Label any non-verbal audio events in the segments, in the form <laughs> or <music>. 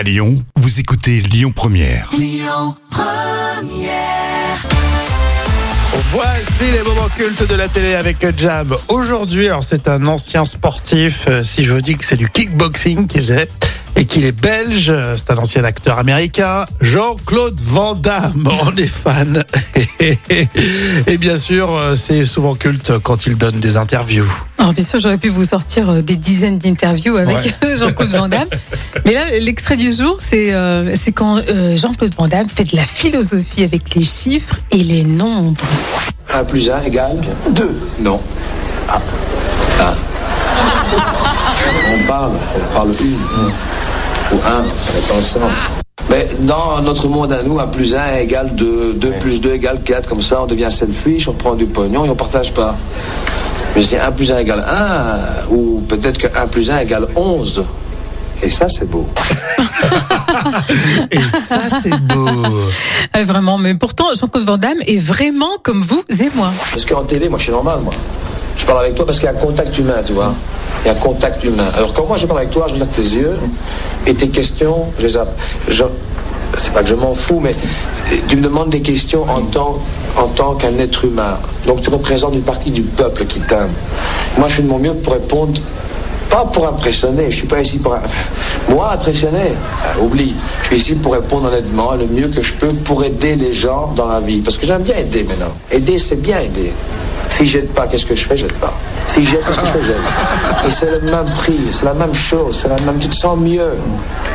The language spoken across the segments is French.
À Lyon, vous écoutez Lyon Première. Voici les moments cultes de la télé avec Jam. Aujourd'hui, alors c'est un ancien sportif. euh, Si je vous dis que c'est du kickboxing qu'il faisait et qu'il est belge, c'est un ancien acteur américain, Jean-Claude Van Damme. <laughs> On est fan. et bien sûr, c'est souvent culte quand il donne des interviews. Alors bien sûr, j'aurais pu vous sortir euh, des dizaines d'interviews avec <laughs> Jean-Claude Van Damme. Mais là, l'extrait du jour, c'est euh, c'est quand euh, Jean-Claude Van Damme fait de la philosophie avec les chiffres et les nombres. 1 plus 1 égale 2. Non. Ah. Ah. <laughs> On parle, on parle une. Ou un, on est ensemble. Mais dans notre monde à nous, 1 plus 1 égale 2, 2 plus 2 égale 4, comme ça on devient selfish, on prend du pognon et on partage pas. Mais si 1 plus 1 égale 1, ou peut-être que 1 plus 1 égale 11. Et ça, c'est beau. <laughs> Et ça, c'est beau. Euh, vraiment, mais pourtant, Jean-Claude Van Damme est vraiment comme vous et moi. Parce qu'en télé, moi, je suis normal, moi. Je parle avec toi parce qu'il y a un contact humain, tu vois. Il y a un contact humain. Alors quand moi je parle avec toi, je regarde tes yeux et tes questions, je je- c'est pas que je m'en fous, mais tu me demandes des questions en tant, en tant qu'un être humain. Donc tu représentes une partie du peuple qui t'aime. Moi, je fais de mon mieux pour répondre, pas pour impressionner. Je suis pas ici pour moi impressionner. euh, oublie. Je suis ici pour répondre honnêtement, le mieux que je peux pour aider les gens dans la vie. Parce que j'aime bien aider maintenant. Aider, c'est bien aider. Si j'aide pas, qu'est-ce que je fais? J'aide pas. Si j'aide, qu'est-ce que je J'aide. Et c'est le même prix, c'est la même chose, c'est la même. Tu te sens mieux.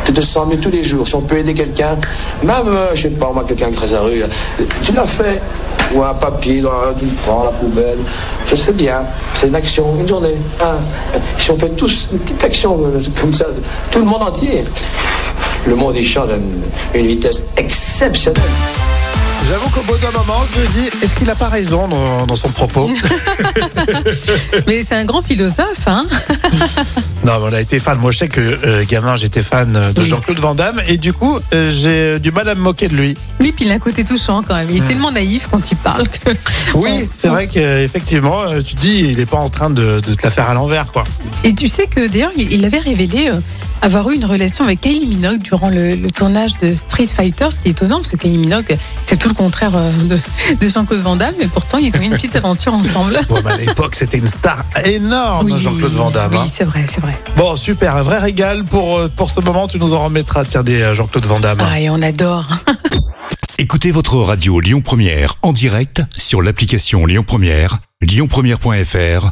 Tu te sens mieux tous les jours. Si on peut aider quelqu'un, même, euh, je sais pas, moi, quelqu'un qui la rue, euh, tu l'as fait. Ou un papier, dans un, tu le prends, la poubelle. Je sais bien, c'est une action, une journée. Si on fait tous une petite action euh, comme ça, tout le monde entier, le monde il change à une vitesse exceptionnelle. J'avoue qu'au bout d'un moment, je me dis, est-ce qu'il a pas raison dans, dans son propos <laughs> <laughs> Mais c'est un grand philosophe, hein Non, mais on a été fan. Moi, je sais que euh, gamin, j'étais fan de Oui. Jean-Claude Van Damme et du coup, euh, j'ai du mal à me moquer de lui. Oui, puis il a un côté touchant quand même. Il est tellement naïf quand il parle que... <laughs> Oui, c'est vrai qu'effectivement, euh, tu te dis, il est pas en train de, de te la faire à l'envers, quoi. Et tu sais que d'ailleurs, il il avait révélé euh, avoir eu une relation avec Kylie Minogue durant le, le tournage de Street Fighter, ce qui est étonnant parce que Kylie Minogue, c'est tout le contraire euh, de, de Jean-Claude Van Damme, mais pourtant ils ont eu une petite aventure <laughs> ensemble. Bon, bah, à l'époque, c'était une star énorme, Jean-Claude Van Damme. Oui, hein. c'est vrai, c'est vrai. Bon, super, un vrai régal pour, euh, pour ce moment. Tu nous en remettras, tiens, des euh, Jean-Claude Van Damme. Ah, et on adore. <laughs> Écoutez votre radio Lyon Première en direct sur l'application Lyon Première, lyonpremière.fr